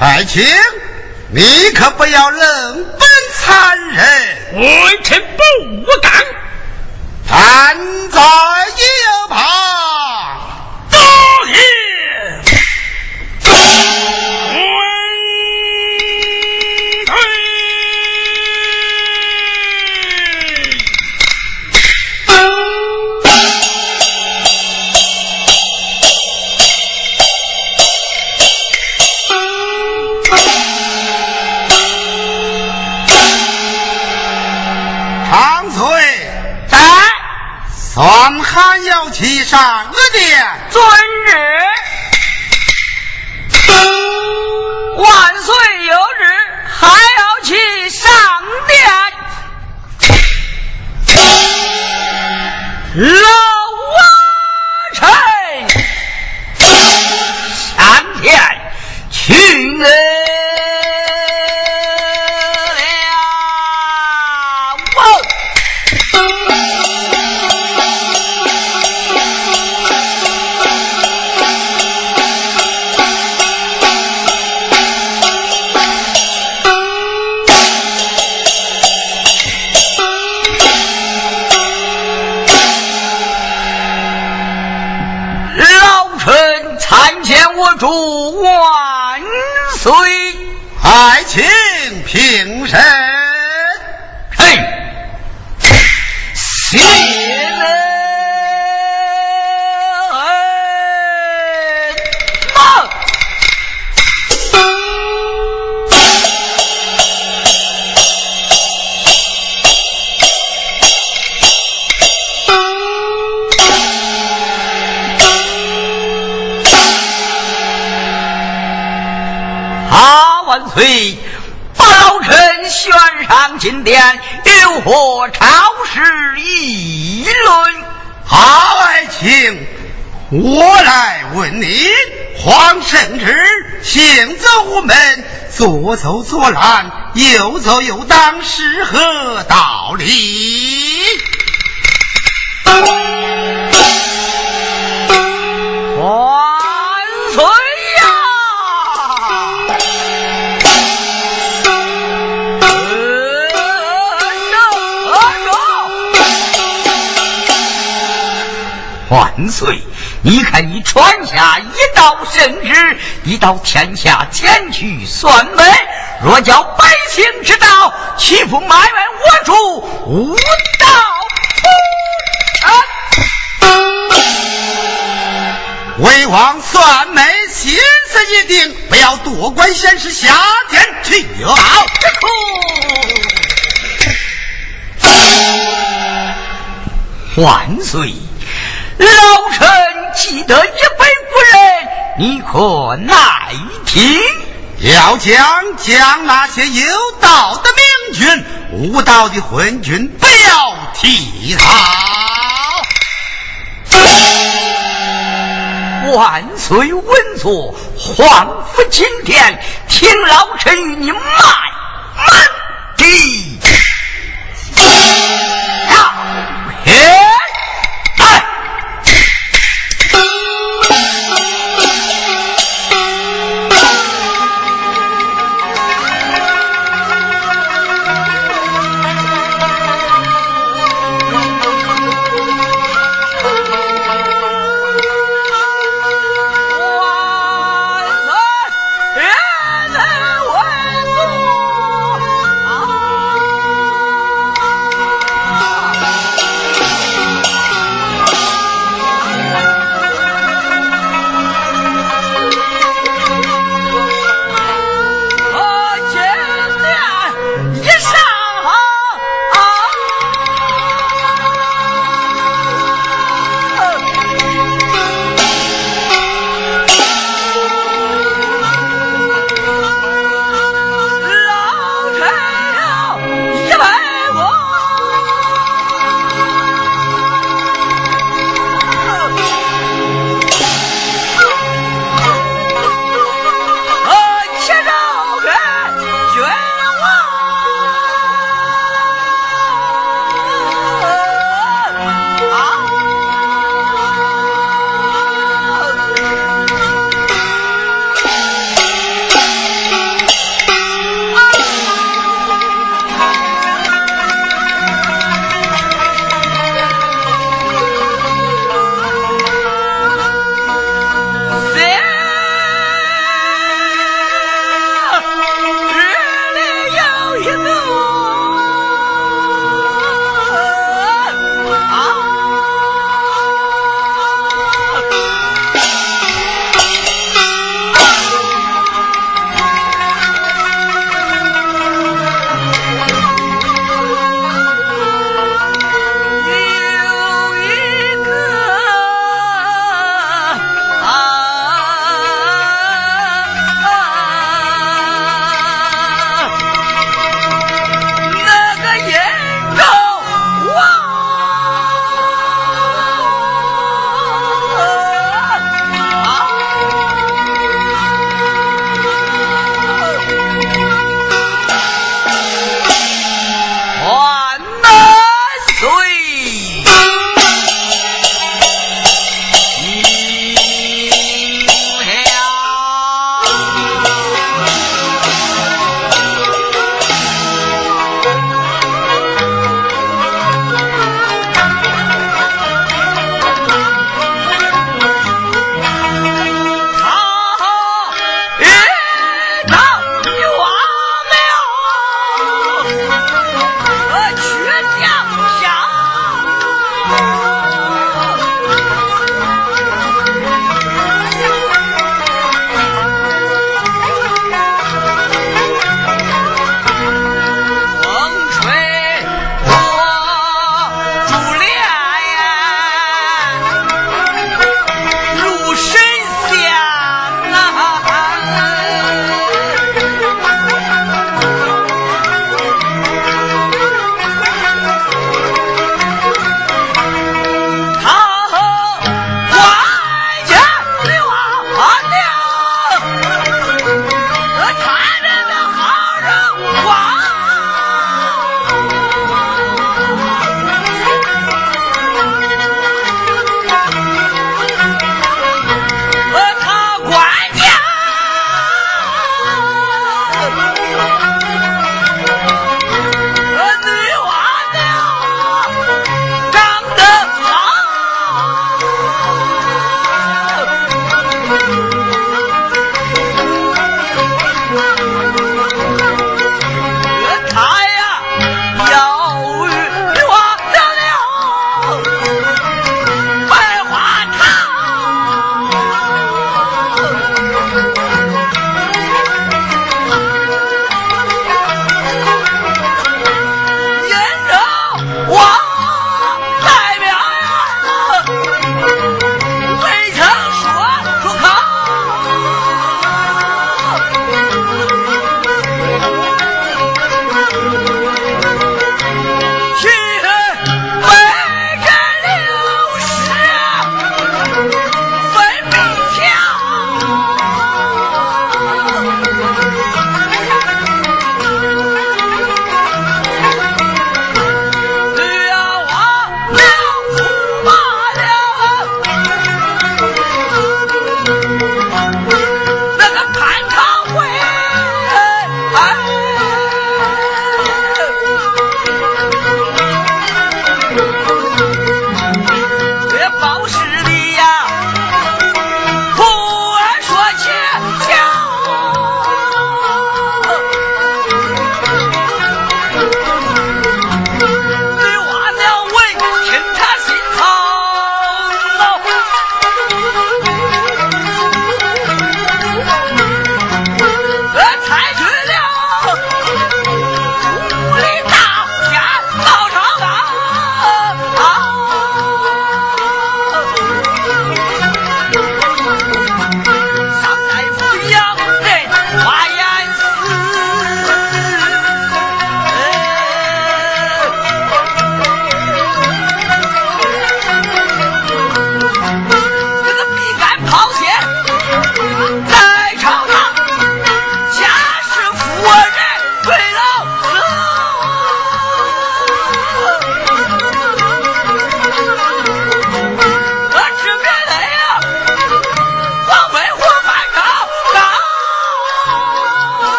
爱卿，你可不要冷本残忍，微臣不敢。站在一旁，要去上殿，遵旨。万岁有旨，还要去上殿。老岁，把老臣选上金殿，有何朝事议论？好爱卿，我来问你，皇圣旨，行走无门，左走左拦，右走右挡，是何道理？万岁！你看，你传下一道圣旨，一到天下前去算门。若叫百姓知道，岂不埋怨我主无道不成？为王算门，心思已定，不要多管闲事，下殿去好。万岁！老臣记得一本古人，你可耐听？要将将那些有道的明君、无道的昏君，不要提他。万岁稳坐，皇府今天，听老臣与你慢慢地。妾，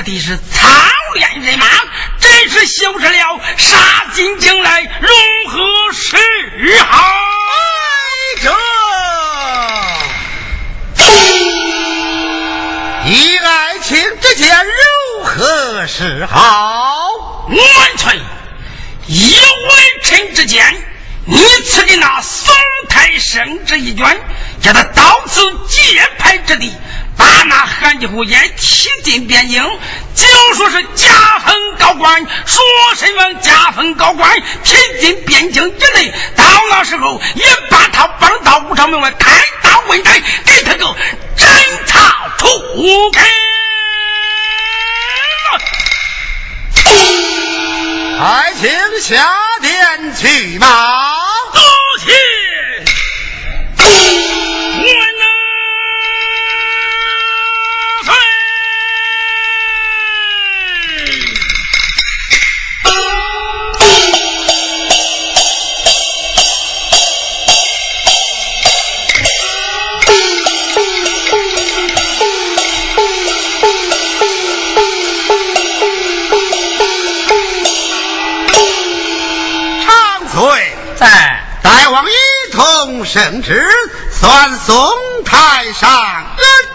接派这地是操练人马，真是修成了杀进京来，如何是好？这以爱卿之见，如何是好？万岁！以微臣之见。你赐给那宋太生这一卷，叫他到此结派之地，把那韩继虎也提进边境，就说是加封高官，说什么加封高官，提进边境之内。到那时候，也把他绑到武昌门外，开刀问台，给他个斩草除根。还请下殿去吧。哎，大王一同圣旨，算宋太上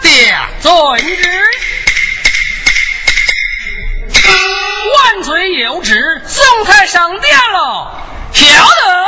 殿点，遵旨。万岁有旨，宋太上殿了，晓得。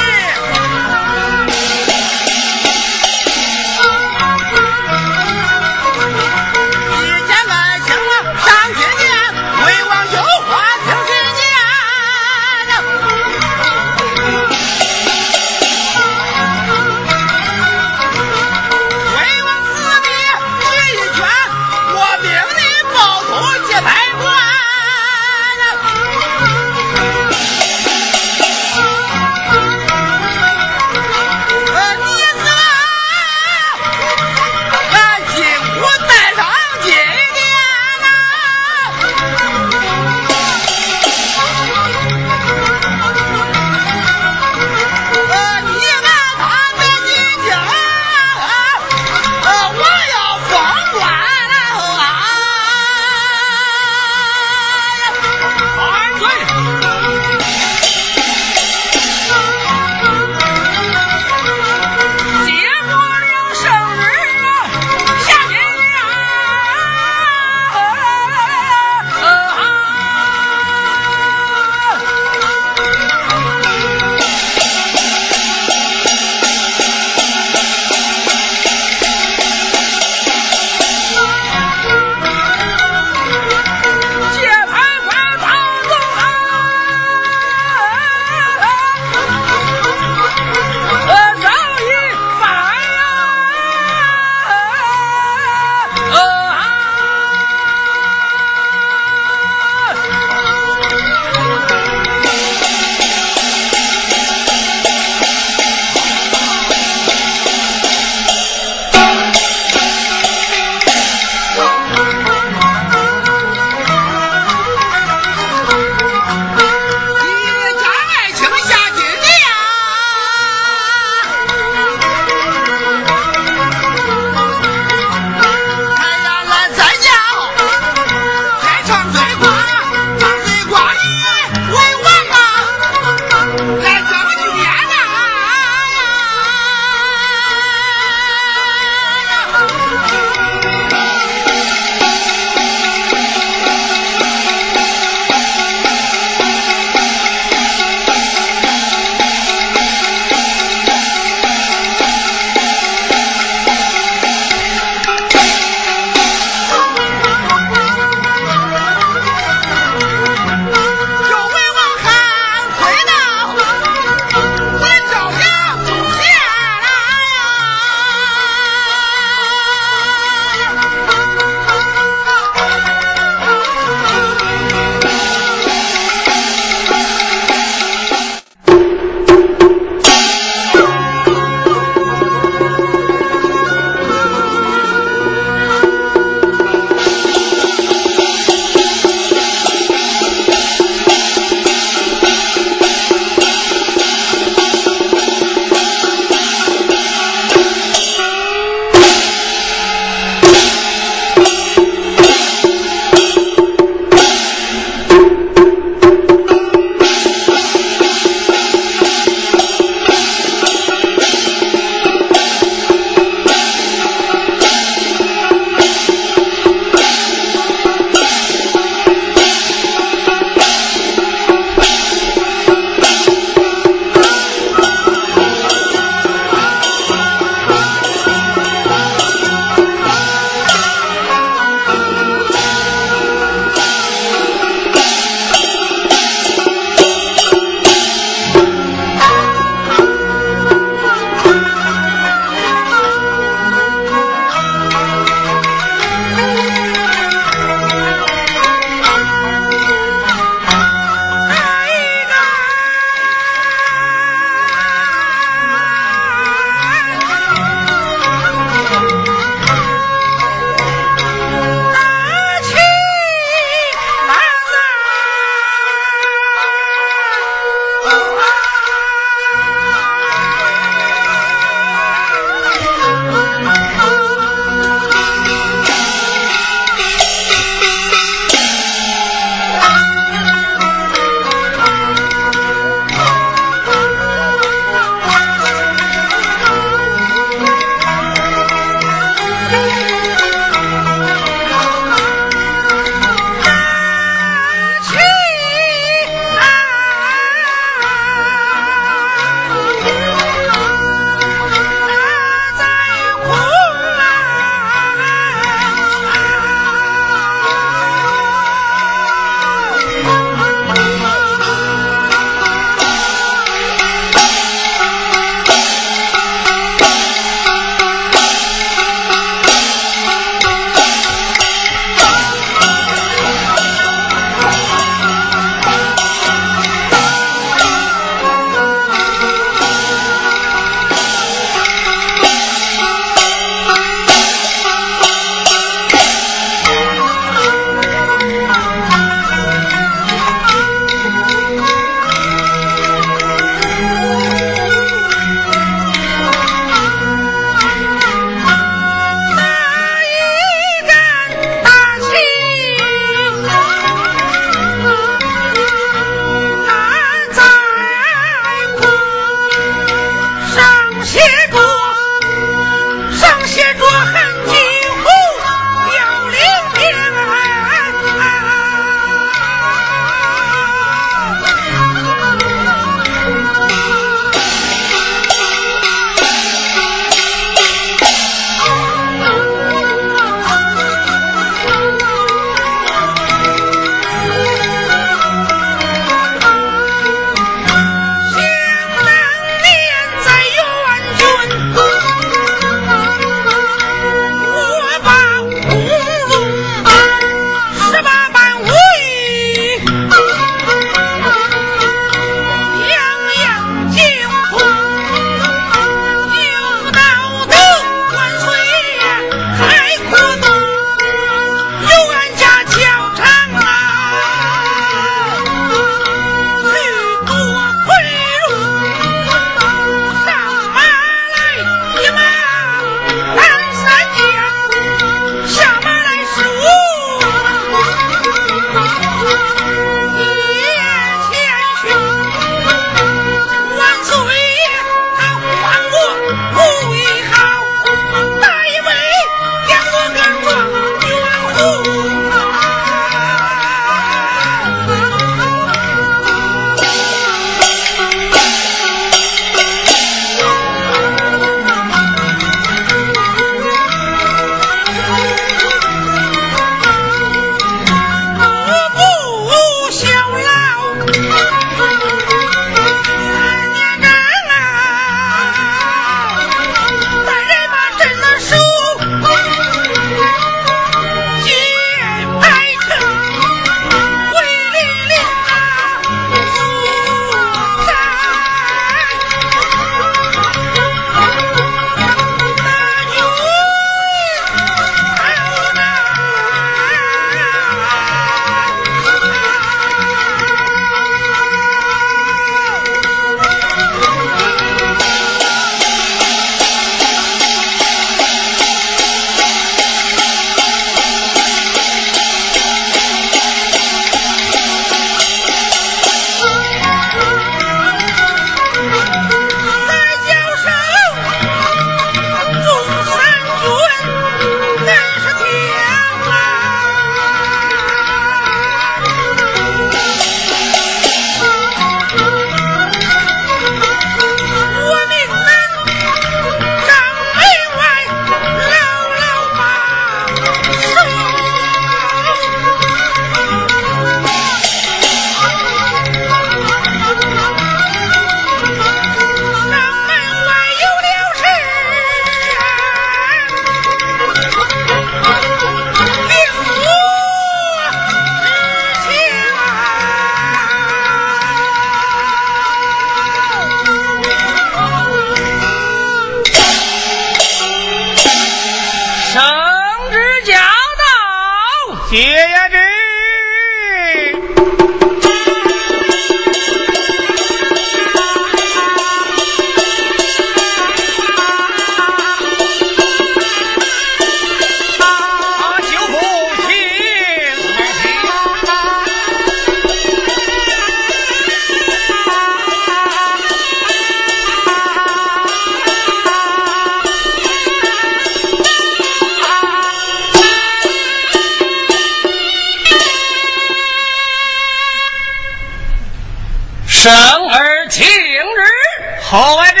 好儿子，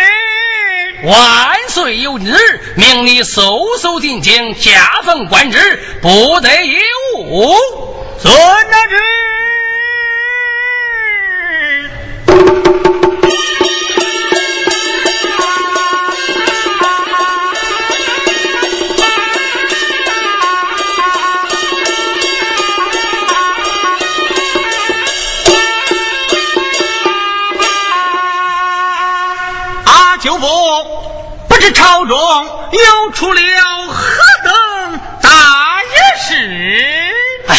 万岁有旨。命你搜搜进京，加封官职，不得有误。遵旨。朝中。又出了何等大事？哎，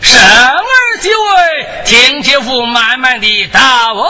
生儿即位，听姐夫慢慢的答我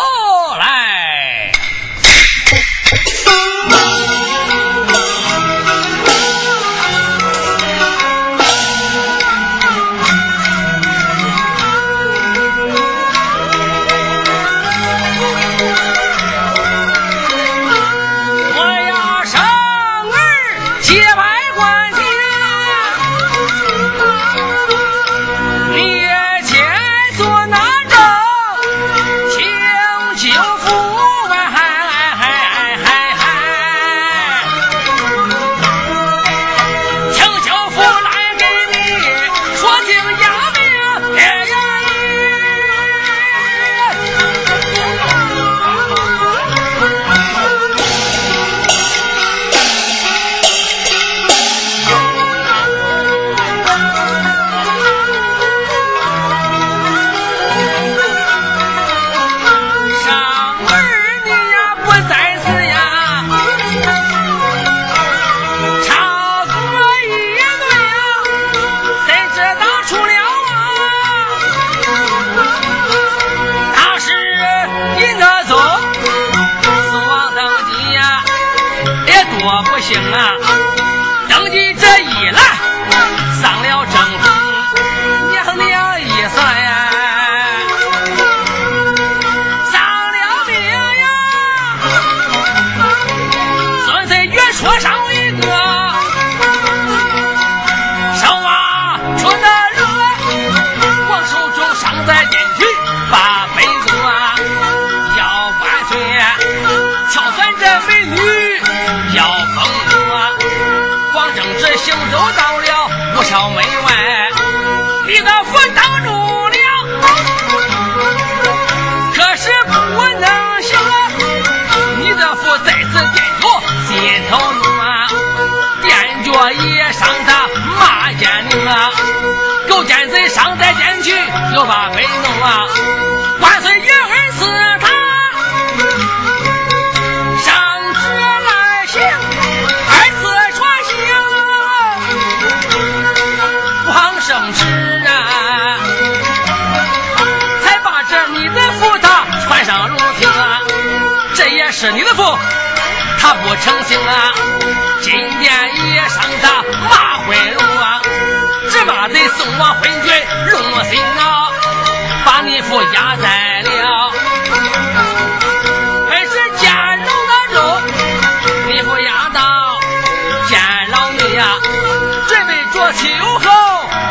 亲友后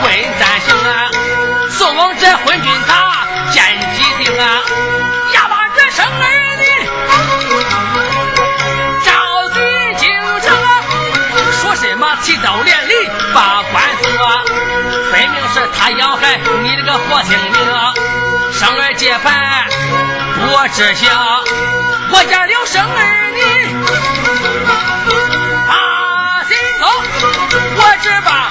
问三生啊送往这昏君他见己定啊压把这生儿女赵子敬上了说什么提刀连理把官做啊分明是他养害你这个活性命生儿戒饭我只想我家刘生儿女他心偷我只把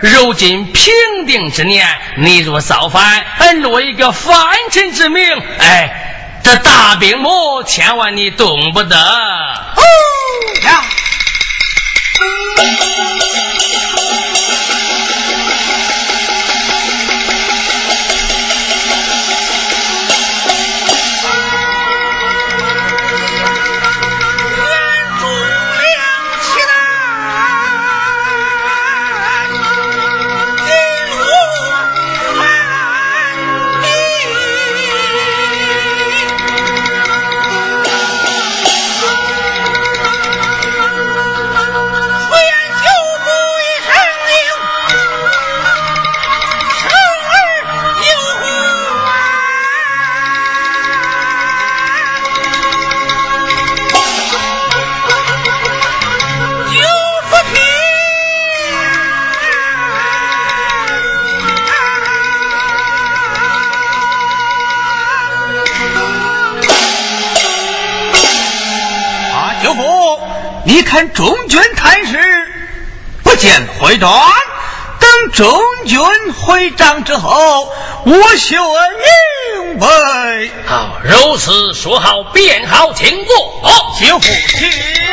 如今平定之年，你若造反，落一个反臣之名，哎，这大兵魔千万你动不得。呀。看中军探视，不见回转。等中军回帐之后，我休明白。好，如此说好，便好，请坐。谢父亲。